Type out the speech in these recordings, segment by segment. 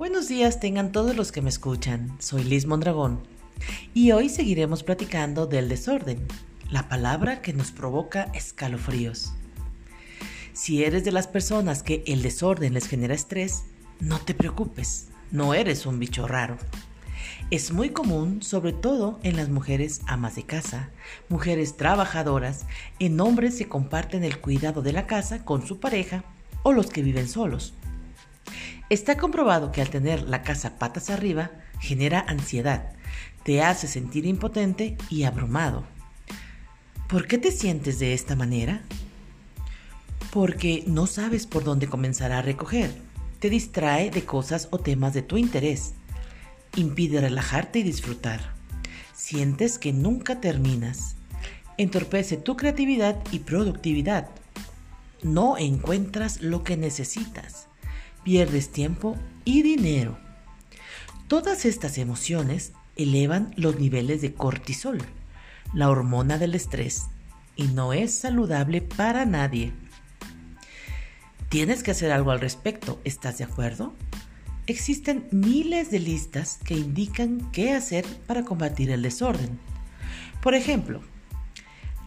Buenos días tengan todos los que me escuchan. Soy Liz Mondragón y hoy seguiremos platicando del desorden, la palabra que nos provoca escalofríos. Si eres de las personas que el desorden les genera estrés, no te preocupes, no eres un bicho raro. Es muy común, sobre todo en las mujeres amas de casa, mujeres trabajadoras, en hombres que comparten el cuidado de la casa con su pareja o los que viven solos. Está comprobado que al tener la casa patas arriba genera ansiedad, te hace sentir impotente y abrumado. ¿Por qué te sientes de esta manera? Porque no sabes por dónde comenzar a recoger. Te distrae de cosas o temas de tu interés impide relajarte y disfrutar. Sientes que nunca terminas. Entorpece tu creatividad y productividad. No encuentras lo que necesitas. Pierdes tiempo y dinero. Todas estas emociones elevan los niveles de cortisol, la hormona del estrés, y no es saludable para nadie. Tienes que hacer algo al respecto, ¿estás de acuerdo? Existen miles de listas que indican qué hacer para combatir el desorden. Por ejemplo,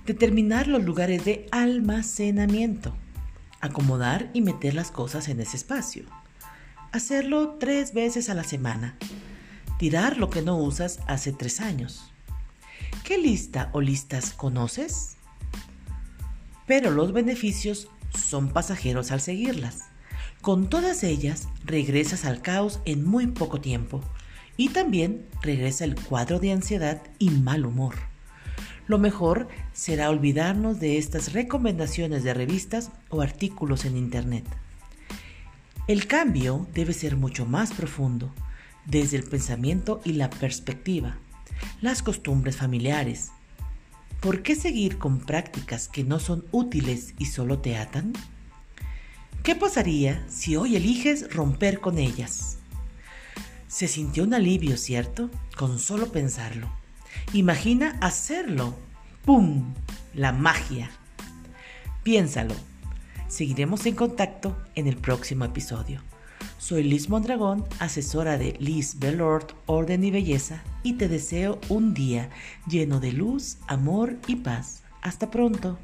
determinar los lugares de almacenamiento, acomodar y meter las cosas en ese espacio, hacerlo tres veces a la semana, tirar lo que no usas hace tres años. ¿Qué lista o listas conoces? Pero los beneficios son pasajeros al seguirlas. Con todas ellas regresas al caos en muy poco tiempo y también regresa el cuadro de ansiedad y mal humor. Lo mejor será olvidarnos de estas recomendaciones de revistas o artículos en Internet. El cambio debe ser mucho más profundo, desde el pensamiento y la perspectiva, las costumbres familiares. ¿Por qué seguir con prácticas que no son útiles y solo te atan? ¿Qué pasaría si hoy eliges romper con ellas? Se sintió un alivio, ¿cierto? Con solo pensarlo. Imagina hacerlo. ¡Pum! La magia. Piénsalo. Seguiremos en contacto en el próximo episodio. Soy Liz Mondragón, asesora de Liz Bellord, Orden y Belleza, y te deseo un día lleno de luz, amor y paz. Hasta pronto.